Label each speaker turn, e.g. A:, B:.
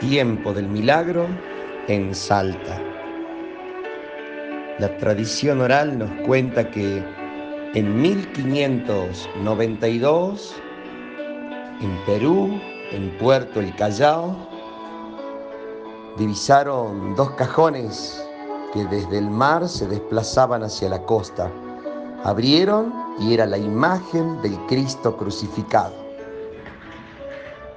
A: tiempo del milagro en Salta. La tradición oral nos cuenta que en 1592, en Perú, en Puerto El Callao, divisaron dos cajones que desde el mar se desplazaban hacia la costa. Abrieron y era la imagen del Cristo crucificado.